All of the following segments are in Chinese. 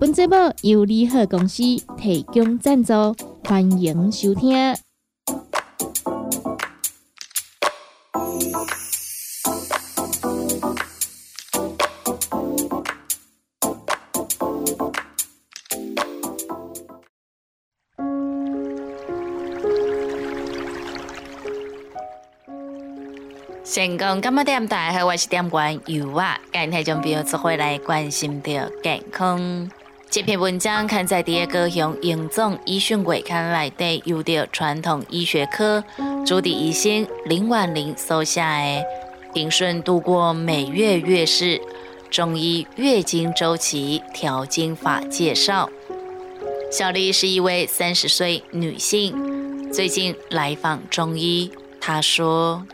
本节目由利好公司提供赞助，欢迎收听。成功今日点大好，我是点关油啊，今天将朋友做回来关心的健康。这篇文章刊在第二个用英总医讯会刊来的，有的传统医学科主治医生林婉玲收下的平顺度过每月月事中医月经周期调经法介绍。小丽是一位三十岁女性，最近来访中医，她说：“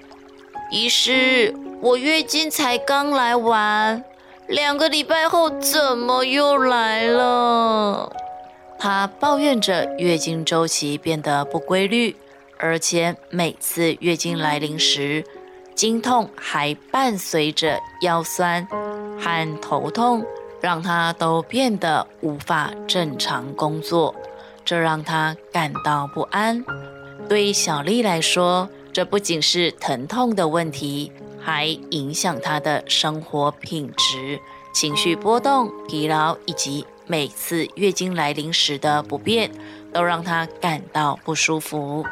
医师，我月经才刚来完。”两个礼拜后怎么又来了？她抱怨着月经周期变得不规律，而且每次月经来临时，经痛还伴随着腰酸和头痛，让她都变得无法正常工作，这让她感到不安。对小丽来说，这不仅是疼痛的问题。还影响她的生活品质、情绪波动、疲劳，以及每次月经来临时的不便，都让她感到不舒服。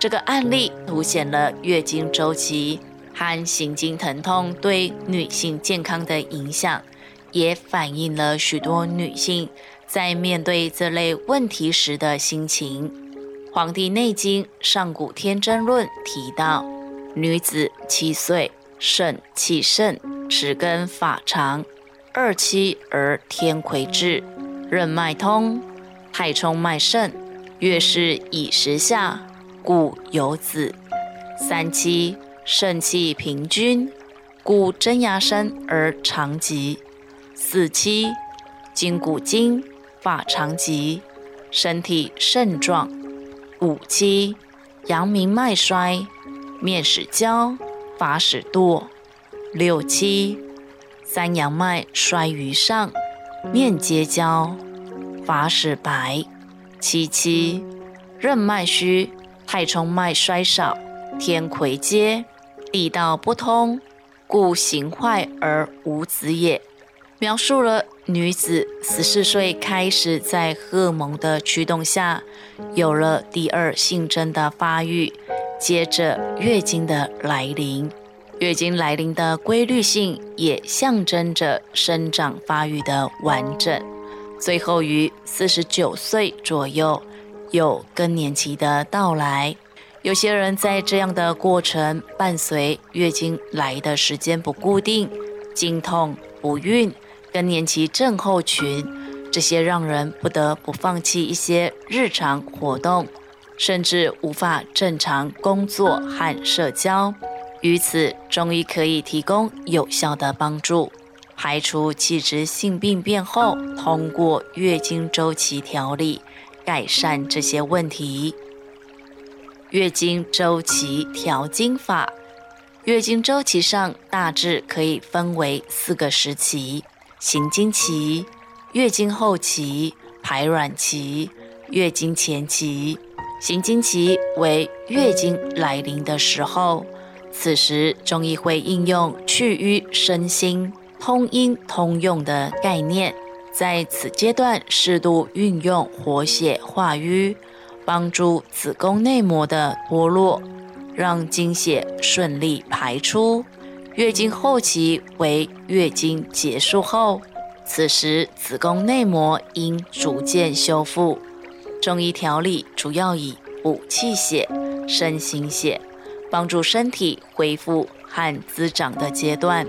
这个案例凸显了月经周期和行经疼痛对女性健康的影响，也反映了许多女性在面对这类问题时的心情。《黄帝内经·上古天真论》提到，女子七岁。肾气盛，齿根发长，二期而天癸至，任脉通，太冲脉盛，月事已时下，故有子。三期肾气平均，故真牙生而长疾。四期筋骨精，发长疾，身体肾壮。五期阳明脉衰，面始焦。法始度，六七三阳脉衰于上，面结焦，发始白。七七任脉虚，太冲脉衰少，天癸接，地道不通，故形坏而无子也。描述了女子十四岁开始在荷尔蒙的驱动下，有了第二性征的发育。接着月经的来临，月经来临的规律性也象征着生长发育的完整。最后于四十九岁左右有更年期的到来。有些人在这样的过程伴随月经来的时间不固定，经痛、不孕、更年期症候群，这些让人不得不放弃一些日常活动。甚至无法正常工作和社交，于此中医可以提供有效的帮助，排除器质性病变后，通过月经周期调理改善这些问题。月经周期调经法，月经周期上大致可以分为四个时期：行经期、月经后期、排卵期、月经前期。行经期为月经来临的时候，此时中医会应用去瘀生新、通阴通用的概念，在此阶段适度运用活血化瘀，帮助子宫内膜的剥落，让经血顺利排出。月经后期为月经结束后，此时子宫内膜应逐渐修复。中医调理主要以补气血、生心血，帮助身体恢复和滋长的阶段，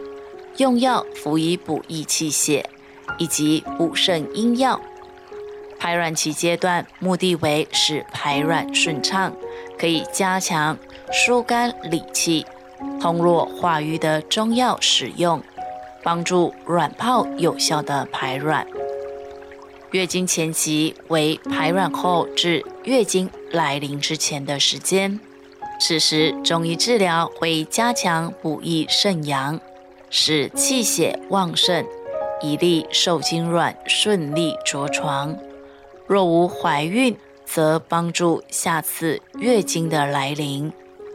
用药辅以补益气血以及补肾阴药。排卵期阶段，目的为使排卵顺畅，可以加强疏肝理气、通络化瘀的中药使用，帮助卵泡有效的排卵。月经前期为排卵后至月经来临之前的时间，此时中医治疗会加强补益肾阳，使气血旺盛，以利受精卵顺利着床。若无怀孕，则帮助下次月经的来临。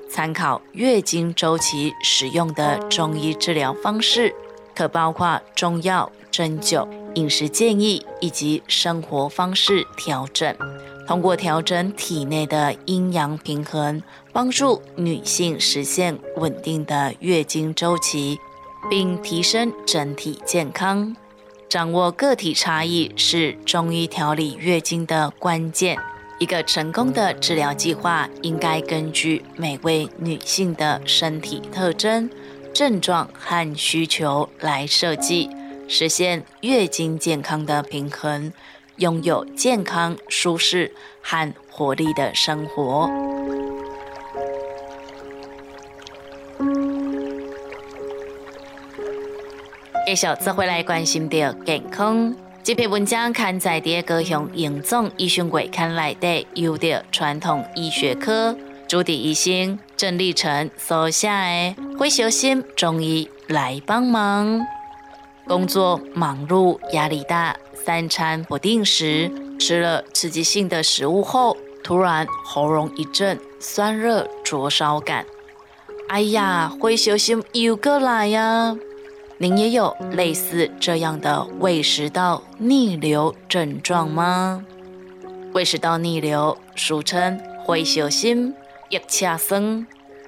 参考月经周期使用的中医治疗方式，可包括中药、针灸。饮食建议以及生活方式调整，通过调整体内的阴阳平衡，帮助女性实现稳定的月经周期，并提升整体健康。掌握个体差异是中医调理月经的关键。一个成功的治疗计划应该根据每位女性的身体特征、症状和需求来设计。实现月经健康的平衡，拥有健康、舒适和活力的生活。继续再回来关心的健康。这篇文章刊载在高雄荣总医学会刊内的有的传统医学科主治医生郑立成所写的“会小心中医来帮忙”。工作忙碌，压力大，三餐不定时，吃了刺激性的食物后，突然喉咙一阵酸热灼烧感。哎呀，会小心又过来呀！您也有类似这样的胃食道逆流症状吗？胃食道逆流俗称会小心液恰生，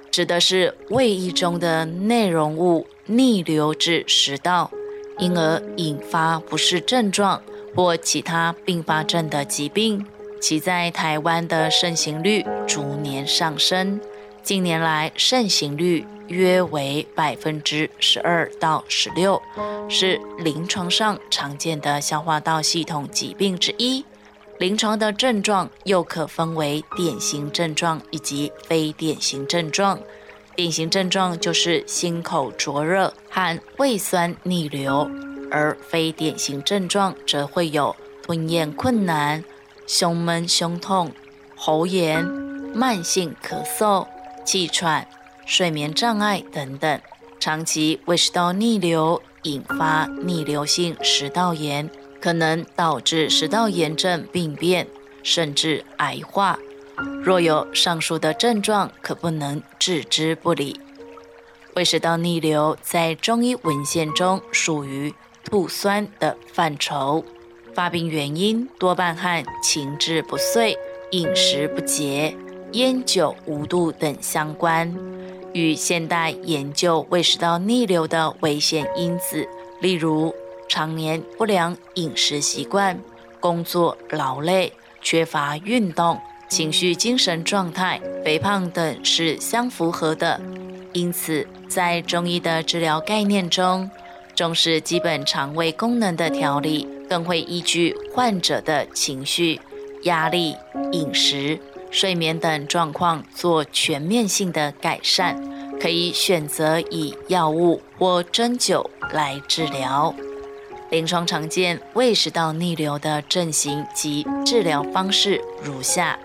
指的是胃液中的内容物逆流至食道。因而引发不适症状或其他并发症的疾病，其在台湾的盛行率逐年上升。近年来，盛行率约为百分之十二到十六，是临床上常见的消化道系统疾病之一。临床的症状又可分为典型症状以及非典型症状。典型症状就是心口灼热和胃酸逆流，而非典型症状则会有吞咽困难、胸闷、胸痛、喉炎、慢性咳嗽、气喘、睡眠障碍等等。长期胃食道逆流引发逆流性食道炎，可能导致食道炎症病变，甚至癌化。若有上述的症状，可不能置之不理。胃食道逆流在中医文献中属于吐酸的范畴，发病原因多半和情志不遂、饮食不节、烟酒无度等相关。与现代研究胃食道逆流的危险因子，例如常年不良饮食习惯、工作劳累、缺乏运动。情绪、精神状态、肥胖等是相符合的，因此在中医的治疗概念中，重视基本肠胃功能的调理，更会依据患者的情绪、压力、饮食、睡眠等状况做全面性的改善，可以选择以药物或针灸来治疗。临床常见胃食道逆流的症型及治疗方式如下。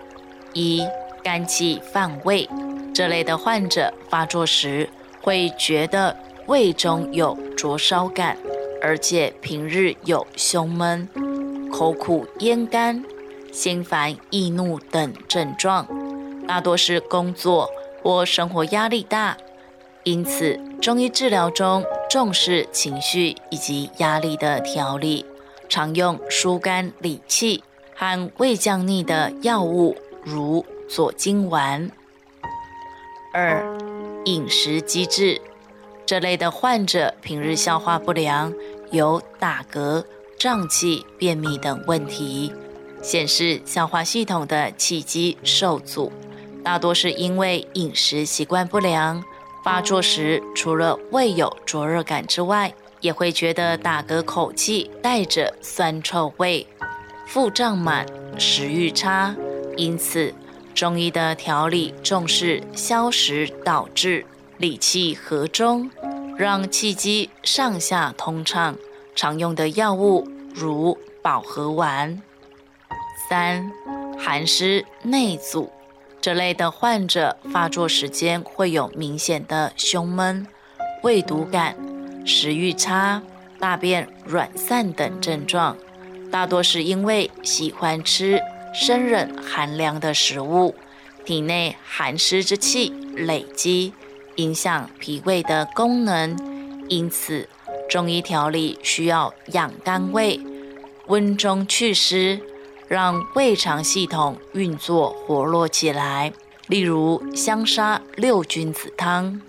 一肝气犯胃这类的患者发作时，会觉得胃中有灼烧感，而且平日有胸闷、口苦咽干、心烦易怒等症状，大多是工作或生活压力大。因此，中医治疗中重视情绪以及压力的调理，常用疏肝理气和胃降逆的药物。如左金丸。二、饮食机制这类的患者，平日消化不良，有打嗝、胀气、便秘等问题，显示消化系统的气机受阻，大多是因为饮食习惯不良。发作时，除了胃有灼热感之外，也会觉得打嗝口气带着酸臭味。腹胀满、食欲差，因此中医的调理重视消食导滞、理气和中，让气机上下通畅。常用的药物如保和丸。三、寒湿内阻这类的患者发作时间会有明显的胸闷、胃堵感、食欲差。大便软散等症状，大多是因为喜欢吃生冷寒凉的食物，体内寒湿之气累积，影响脾胃的功能。因此，中医调理需要养肝胃、温中祛湿，让胃肠系统运作活络起来。例如香砂六君子汤。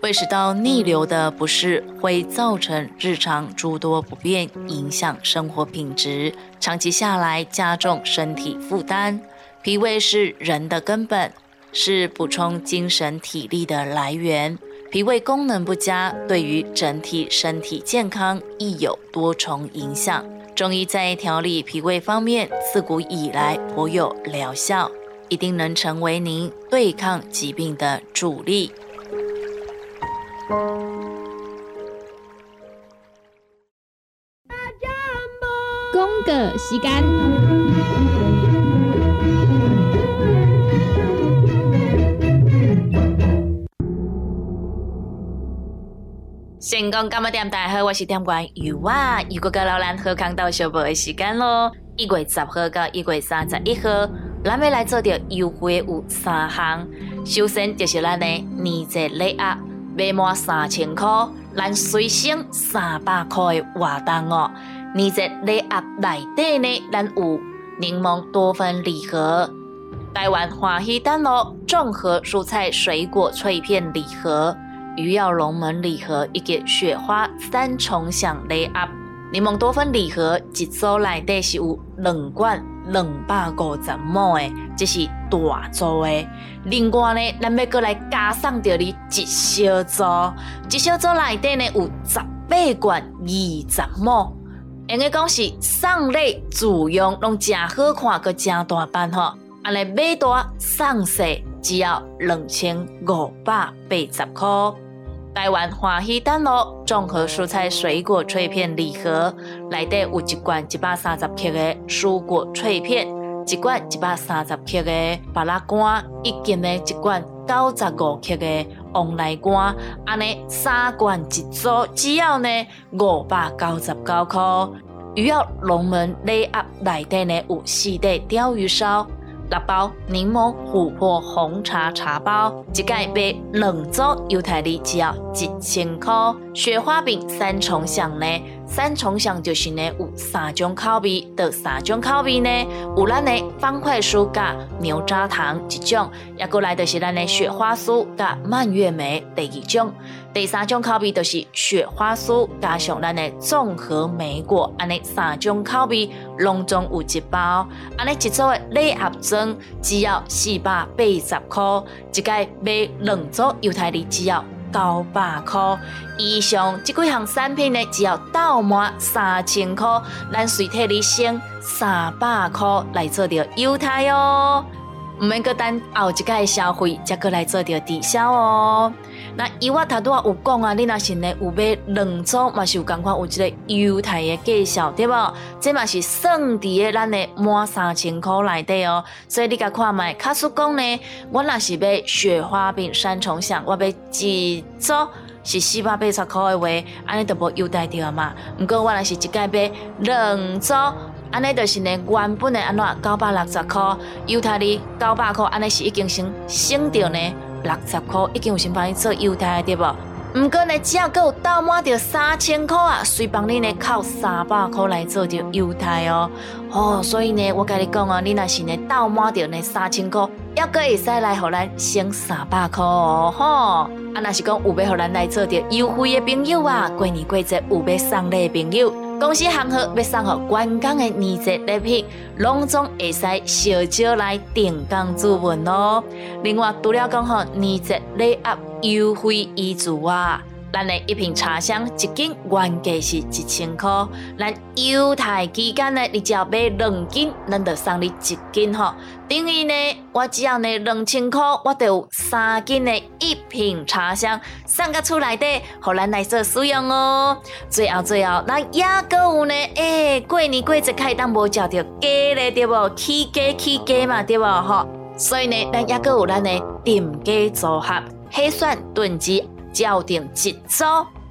胃食道逆流的不适会造成日常诸多不便，影响生活品质，长期下来加重身体负担。脾胃是人的根本，是补充精神体力的来源。脾胃功能不佳，对于整体身体健康亦有多重影响。中医在调理脾胃方面，自古以来颇有疗效，一定能成为您对抗疾病的主力。公个时间，成功干么点？大家好，我是点官尤啊！又过个老兰喝康到小宝的时间咯。一月十号到一月三十一号，咱要来做着优惠有三项。首先就是咱的年节礼盒。买满三千块，咱随省三百块的活动哦。你在礼盒内底呢，咱有柠檬多酚礼盒、台湾欢喜丹乐综合蔬菜水果脆片礼盒、鱼跃龙门礼盒以及雪花三重享礼盒。柠檬多酚礼盒一组内底是有两罐。两百五十亩诶，这是大组诶。另外呢，咱要过来加上着你一小组，一小组内底呢有十八罐二十亩。应该讲是送礼自用，拢真好看，个真大版吼。安尼买大送小，只要两千五百八十块。台湾欢喜丹乐综合蔬菜水果脆片礼盒，内底有一罐一百三十克的蔬果脆片，一罐一百三十克的巴拉干，以及呢一罐九十五克的旺来干，安尼三罐一组，只要呢五百九十九块。鱼要龙门礼盒内底呢有四袋鲷鱼烧。六包柠檬琥珀红茶茶包，一盖买两组，犹太利只要一千块。雪花饼三重享呢？三重享就是呢有三种口味，第三种口味呢有咱的方块酥加牛轧糖一种，也过来就是咱的雪花酥加蔓越莓第二种。第三种口味就是雪花酥加上咱的综合莓果，安尼三种口味拢总有一包，安尼一组的礼盒装只要四百八十块，一个买两组犹太利只要。九百块以上，即几项产品呢，只要到满三千块，咱随替你省三百块来做着优待哦。唔免阁等后一届消费，再过来做着抵消哦。那以我头拄啊有讲啊，你若是呢有买两组，嘛是有共款有一个优待的介绍，对无？这嘛是算伫诶咱的满三千块内底哦。所以你甲看卖，卡叔讲呢，我若是买雪花饼三重享，我买一组是四百八十块的话，安尼都无优待着嘛。毋过我若是一届买两组。安尼就是呢，原本的安怎九百六十块，犹太哩九百块，安尼是已经省省掉呢六十块，已经有先帮你做犹太对不？毋过呢，只要够到满着三千块啊，随帮你呢靠三百块来做着犹太哦。哦，所以呢，我甲你讲啊，你若是呢到满着呢三千块，也阁会使来互咱省三百块哦。吼，啊，若是讲有要互咱来做着优惠的朋友啊，过年过节有要送礼的朋友。公司行号要送互观光的年节礼品，拢总会使小招来定岗注文哦。另外，除了讲吼年节礼盒优惠以外，咱的一瓶茶香一斤原价是一千块，咱优待期间呢，你只要买两斤，咱就送你一斤吼。等于呢，我只要呢两千块，我就有三斤的一瓶茶香送到厝内底，互咱来做使用哦。最后最后，咱也阁有呢，诶，过年过节开当无食到鸡咧，对无？起鸡起鸡嘛，对无？吼，所以呢，咱也阁有咱的定鸡组合，黑蒜炖鸡。校定一组，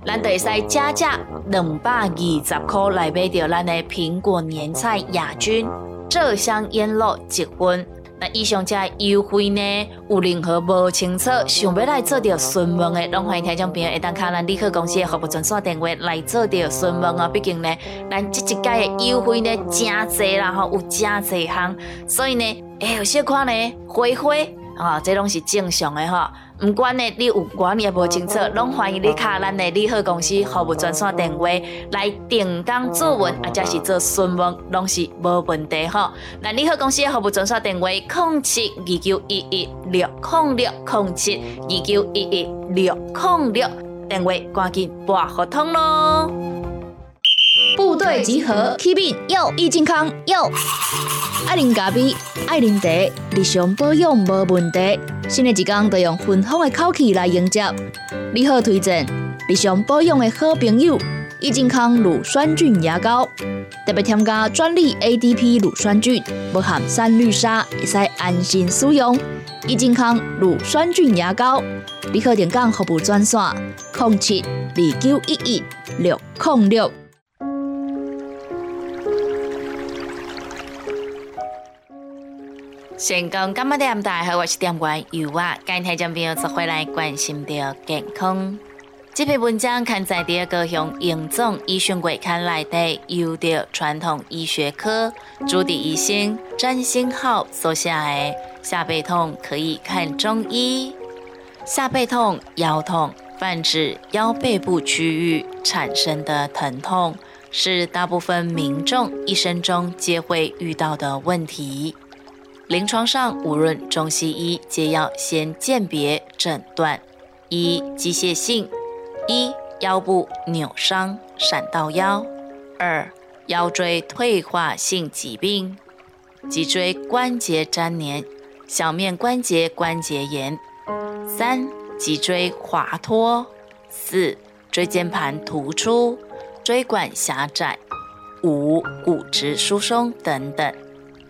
咱就会使加价两百二十块来买到咱的苹果年菜亚军浙香烟肉一份。那以上这优惠呢，有任何无清楚想要来做着询问的，拢欢迎听众朋友一旦卡咱立刻公司的服务专线电话来做着询问哦。毕竟呢，咱这一届的优惠呢，真侪啦吼，有真侪项，所以呢，哎，有些款呢，灰灰啊，这拢是正常的哈。唔管呢，你有管也无清楚，拢欢迎你卡咱的利好公司服务专线电话来定岗做文，或者是做询问，拢是无问题吼。那利好公司的服务专线电话：零七二九一一六零六零七二九一一六零六，电话赶紧拨互通咯。部队集合，Keep it 要益健康要。爱啉咖啡，爱啉茶，日常保养无问题。新的一天都用芬芳的口气来迎接。你好，推荐日常保养的好朋友——益健康乳酸菌牙膏，特别添加专利 ADP 乳酸菌，不含三氯沙，会使安心使用。益健康乳酸菌牙膏，你好，点讲服务专线：零七二九一一六零六。成功今日点大好，我是点官尤啊，今天将朋友做回来关心的健康。这篇文章刊载第二个用严重医学月刊来的优的传统医学科朱迪医生占星号所写的下背痛可以看中医。下背痛、腰痛泛指腰背部区域产生的疼痛，是大部分民众一生中皆会遇到的问题。临床上，无论中西医，皆要先鉴别诊断：一、机械性；一、腰部扭伤、闪到腰；二、腰椎退化性疾病，脊椎关节粘连、小面关节关节炎；三、脊椎滑脱；四、椎间盘突出、椎管狭窄；五、骨质疏松等等。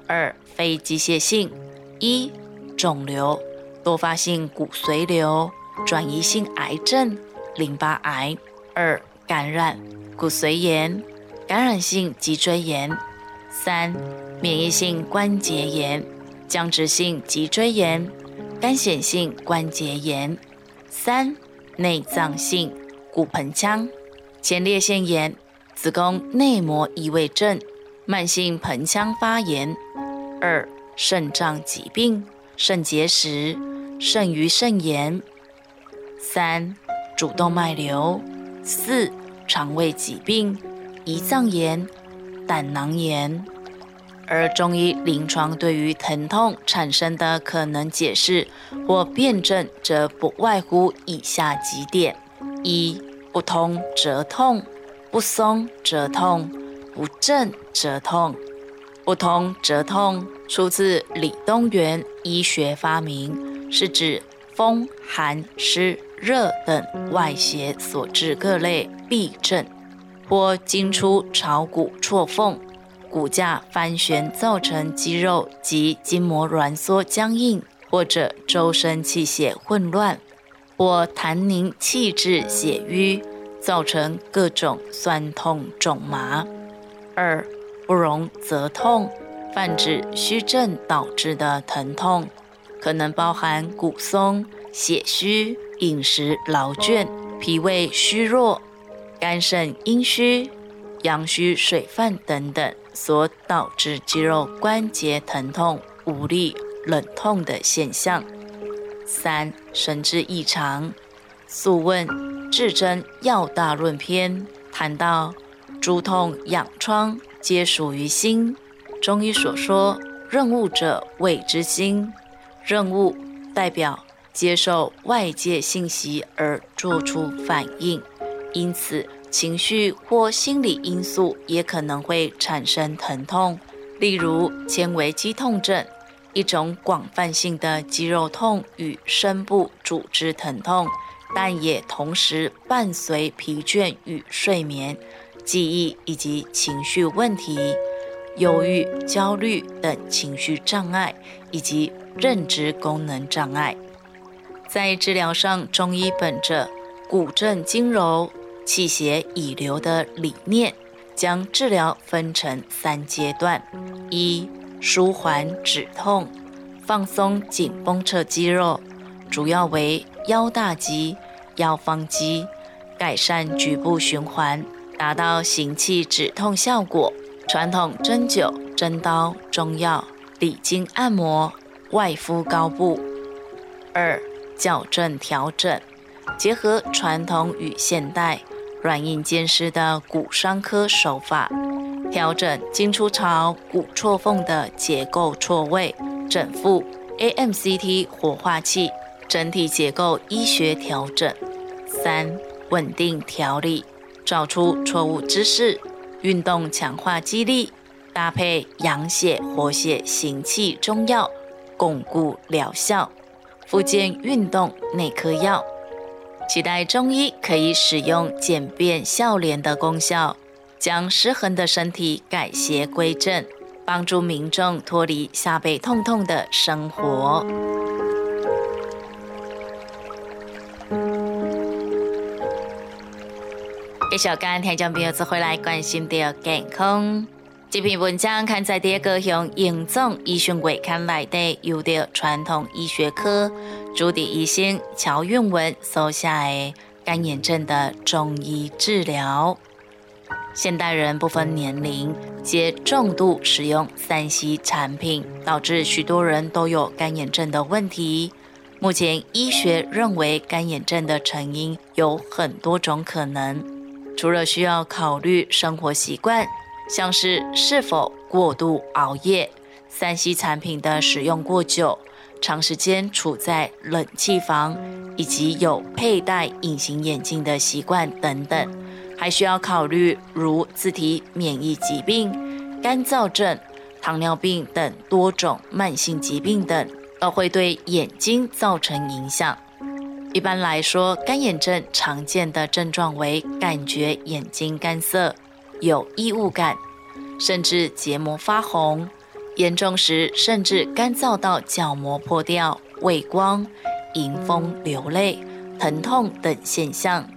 二非机械性：一、肿瘤、多发性骨髓瘤、转移性癌症、淋巴癌；二、感染、骨髓炎、感染性脊椎炎；三、免疫性关节炎、僵直性脊椎炎、干显性关节炎；三、内脏性骨盆腔、前列腺炎、子宫内膜异位症、慢性盆腔发炎。二、肾脏疾病、肾结石、肾盂肾炎；三、主动脉瘤；四、肠胃疾病、胰脏炎、胆囊炎。而中医临床对于疼痛产生的可能解释或辩证，则不外乎以下几点：一、不通则痛，不松则痛，不正则痛。不通则痛，出自李东垣医学发明，是指风寒湿热等外邪所致各类痹症，或经出炒骨错缝，骨架翻旋造成肌肉及筋膜挛缩僵硬，或者周身气血混乱，或痰凝气滞血瘀，造成各种酸痛肿麻。二不容则痛，泛指虚症导致的疼痛，可能包含骨松、血虚、饮食劳倦、脾胃虚弱、肝肾阴虚、阳虚水泛等等，所导致肌肉关节疼痛、无力、冷痛的现象。三、神志异常。素问《至真药大论篇》谈到诸痛痒疮。皆属于心。中医所说，任务者谓之心。任务代表接受外界信息而做出反应，因此情绪或心理因素也可能会产生疼痛，例如纤维肌痛症，一种广泛性的肌肉痛与深部组织疼痛，但也同时伴随疲倦与睡眠、记忆以及情绪问题。忧郁、焦虑等情绪障碍，以及认知功能障碍，在治疗上，中医本着骨正筋柔、气血已流的理念，将治疗分成三阶段：一、舒缓止痛，放松紧绷侧肌肉，主要为腰大肌、腰方肌，改善局部循环，达到行气止痛效果。传统针灸、针刀、中药、理经按摩、外敷膏布。二、矫正调整，结合传统与现代软硬兼施的骨伤科手法，调整经出槽骨错缝的结构错位，整复 AMCT 活化器，整体结构医学调整。三、稳定调理，找出错误姿势。运动强化肌力，搭配养血活血行气中药，巩固疗效。附件运动内科药，期待中医可以使用简便效廉的功效，将失衡的身体改邪归正，帮助民众脱离下背痛痛的生活。给小干听众朋友做回来关心的健康。这篇文章刊在第一个向严总医学会刊来的，有的传统医学科主治医生乔运文所写的干眼症的中医治疗。现代人不分年龄，皆重度使用三 C 产品，导致许多人都有干眼症的问题。目前医学认为，干眼症的成因有很多种可能。除了需要考虑生活习惯，像是是否过度熬夜、三 C 产品的使用过久、长时间处在冷气房，以及有佩戴隐形眼镜的习惯等等，还需要考虑如自体免疫疾病、干燥症、糖尿病等多种慢性疾病等，都会对眼睛造成影响。一般来说，干眼症常见的症状为感觉眼睛干涩、有异物感，甚至结膜发红，严重时甚至干燥到角膜破掉、畏光、迎风流泪、疼痛等现象。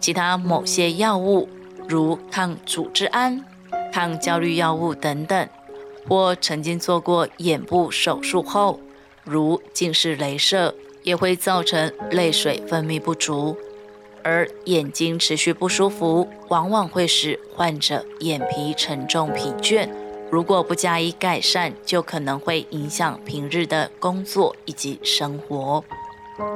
其他某些药物，如抗组织胺、抗焦虑药物等等，或曾经做过眼部手术后，如近视雷射。也会造成泪水分泌不足，而眼睛持续不舒服，往往会使患者眼皮沉重、疲倦。如果不加以改善，就可能会影响平日的工作以及生活。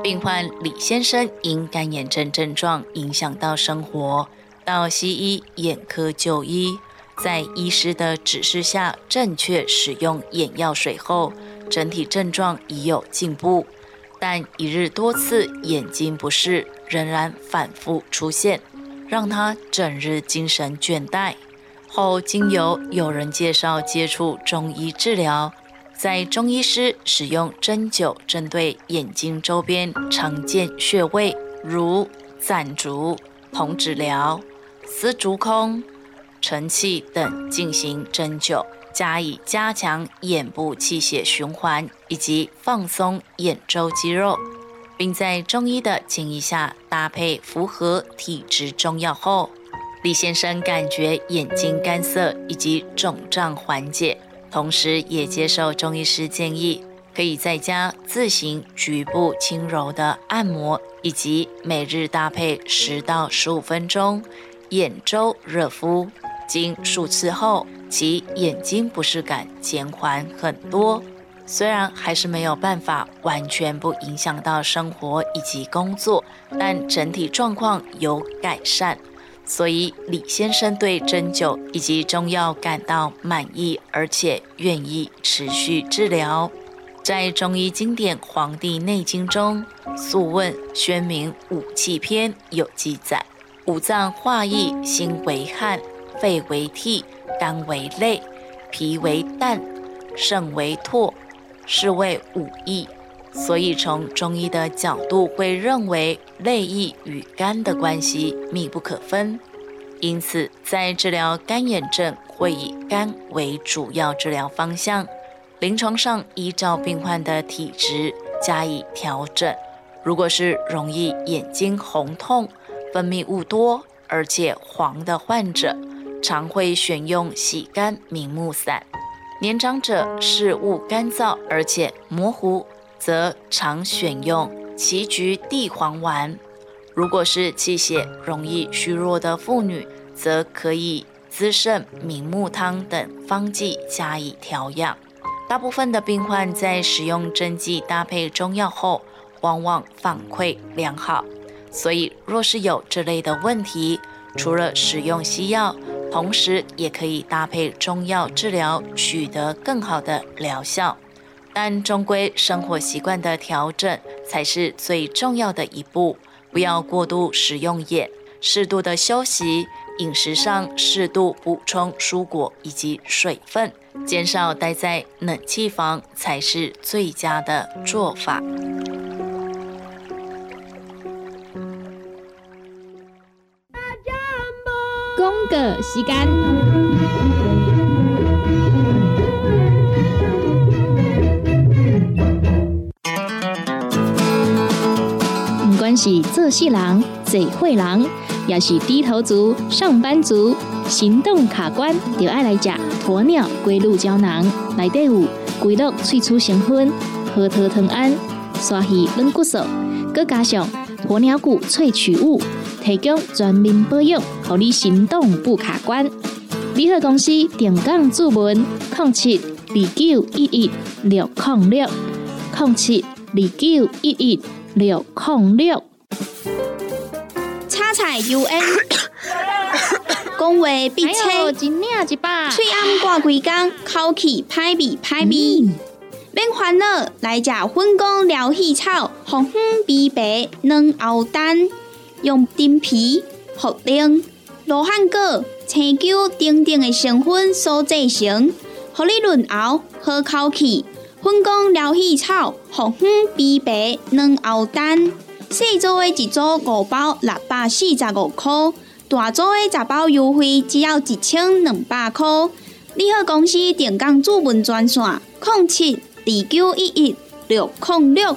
病患李先生因干眼症症状影响到生活，到西医眼科就医，在医师的指示下正确使用眼药水后，整体症状已有进步。但一日多次眼睛不适仍然反复出现，让他整日精神倦怠。后经由友人介绍接触中医治疗，在中医师使用针灸针对眼睛周边常见穴位，如攒竹、瞳指疗、丝竹空、承气等进行针灸。加以加强眼部气血循环以及放松眼周肌肉，并在中医的建议下搭配符合体质中药后，李先生感觉眼睛干涩以及肿胀缓解，同时也接受中医师建议，可以在家自行局部轻柔的按摩，以及每日搭配十到十五分钟眼周热敷。经数次后，其眼睛不适感减缓很多。虽然还是没有办法完全不影响到生活以及工作，但整体状况有改善。所以李先生对针灸以及中药感到满意，而且愿意持续治疗。在中医经典《黄帝内经》中，《素问·宣明五气篇》有记载：五脏化意，心为汗，肺为涕，肝为泪，脾为胆，肾为唾，是谓五液。所以，从中医的角度，会认为泪液与肝的关系密不可分。因此，在治疗干眼症，会以肝为主要治疗方向。临床上，依照病患的体质加以调整。如果是容易眼睛红痛、分泌物多而且黄的患者，常会选用洗肝明目散；年长者视物干燥而且模糊，则常选用杞菊地黄丸。如果是气血容易虚弱的妇女，则可以滋肾明目汤等方剂加以调养。大部分的病患在使用针剂搭配中药后，往往反馈良好。所以，若是有这类的问题，除了使用西药，同时也可以搭配中药治疗，取得更好的疗效。但终归生活习惯的调整才是最重要的一步，不要过度使用眼，适度的休息。饮食上适度补充蔬果以及水分，减少待在冷气房才是最佳的做法。时间，唔管。是做事人、嘴会人，也是低头族、上班族、行动卡关，就爱来吃鸵鸟龟鹿胶囊。内底有龟鹿萃取成分，核桃藤胺、刷鱼软骨素，佮加上鸵鸟骨萃取物，提供全面保养，让你行动不卡关。联合公司定岗注文：零七二九一一六零六零七二九一一六零六。彩 U N，讲话必切，嘴暗挂几工，口气歹味歹味。免烦恼，来食粉果疗气草，红粉枇杷软藕丹，用丁皮、茯苓、罗汉果、青椒等等的成分所制成，合你润喉好口气。粉工疗气草，红粉枇杷软藕丹。细组的一组五包六百四十五块，大组的十包优惠只要一千两百块。你好，公司电工主文专线：零七二九一一六零六。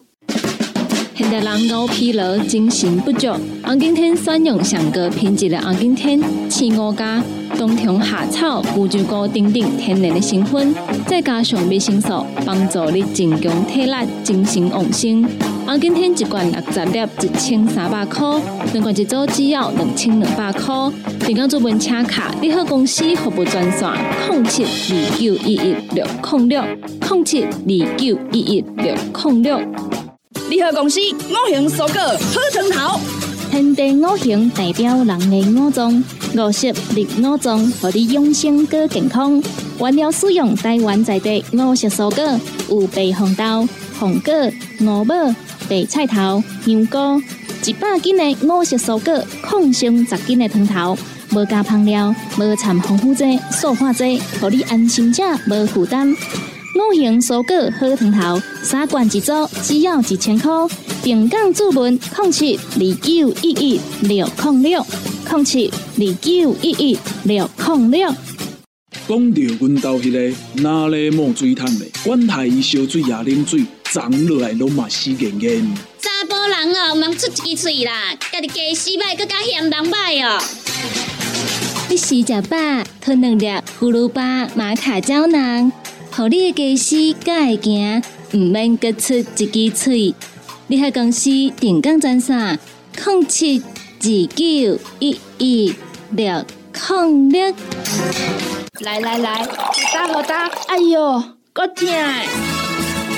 现代人熬疲劳，精神不足。红景天选用上个品质的红景天，青五加。冬虫夏草、乌鸡菇等等天然的成分，再加上维生素，帮助你增强体力、精神旺盛。红景天一罐六十粒，一千三百块；两罐一组，只要两千两百块。订购做本车卡，你好公司服务专线：零七二九一一六零六零七二九一一六零六。你好公司五行蔬果好成头，天地五行代表人的五脏。五色绿五脏，让你养生更健康。原料使用台湾在地五色蔬果，有白红豆、红果、五宝、白菜头、香菇。一百斤的五色蔬果，抗性十斤的汤头，无加香料，无掺防腐剂、塑化剂，让你安心吃，无负担。五行蔬果好汤头，三罐一组，只要一千块。平港注文：控七二九一一六控六。空七二九一一六零六。讲到阮兜迄个哪里冒水桶的，管他伊烧水也冷水，长落来拢嘛死严严。查甫人哦，毋通出一支嘴啦，家己家洗歹，更加嫌人歹哦。你洗食饱，吞两粒葫芦巴、玛卡胶囊。互你的家私才会行，毋免各出一支喙。你害公司定岗赞啥？零七二九一一六零六。来来来，打好打，哎哟，够痛！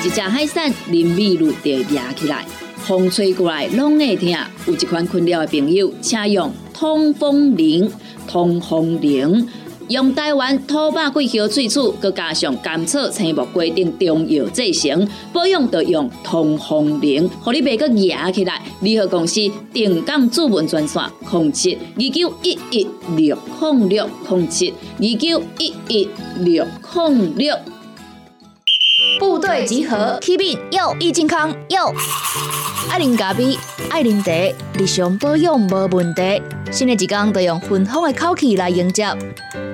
一只海扇林密路就压起来，风吹过来拢会痛。有一款困扰的朋友，请用通风铃，通风铃。用台湾土白桂花萃取，佮加上甘草、青木规定中药制成，保养要用通风灵，互你袂佮压起来。联合公司定岗主文专线：零七二九一一六控六零七二九一一六控六。部队集合，K B 要易健康要。爱啉咖啡，爱啉茶，日常保养无问题。新的一天，就用芬芳的口气来迎接。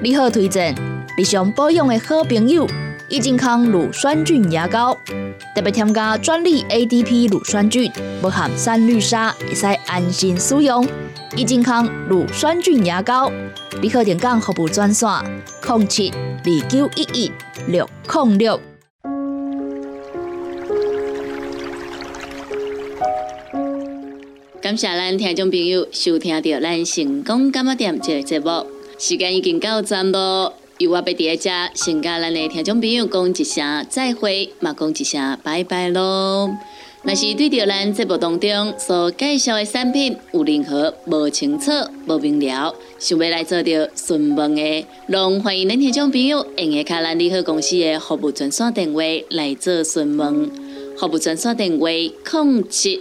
你好，推荐日常保养的好朋友——益健康乳酸菌牙膏，特别添加专利 ADP 乳酸菌，不含三氯沙，会使安心使用。益健康乳酸菌牙膏，你好，点讲服务专线：零七二九一一六零六。感谢咱听众朋友收听到咱成功干么店这个节目，时间已经到站咯。由我要伫遮先甲咱的听众朋友讲一声再会，嘛讲一声拜拜咯。若是对着咱节目当中所介绍的产品有任何无清楚、无明了，想要来做着询问的，拢欢迎咱听众朋友用下卡咱利好公司的服务专线电话来做询问。服务专线电话：零七。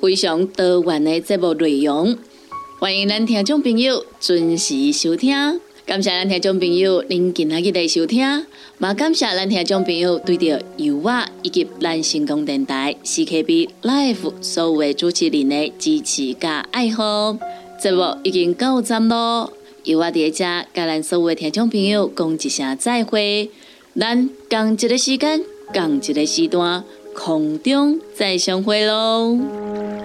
非常多元的节目内容，欢迎咱听众朋友准时收听。感谢咱听众朋友您今日的收听，也感谢咱听众朋友对着由我以及咱成功电台 CKB Life 所有的主持人的支持加爱好。节目已经到站咯，由我伫遮甲咱所有的听众朋友讲一声再会。咱共一个时间，共一个时段，空中再相会喽。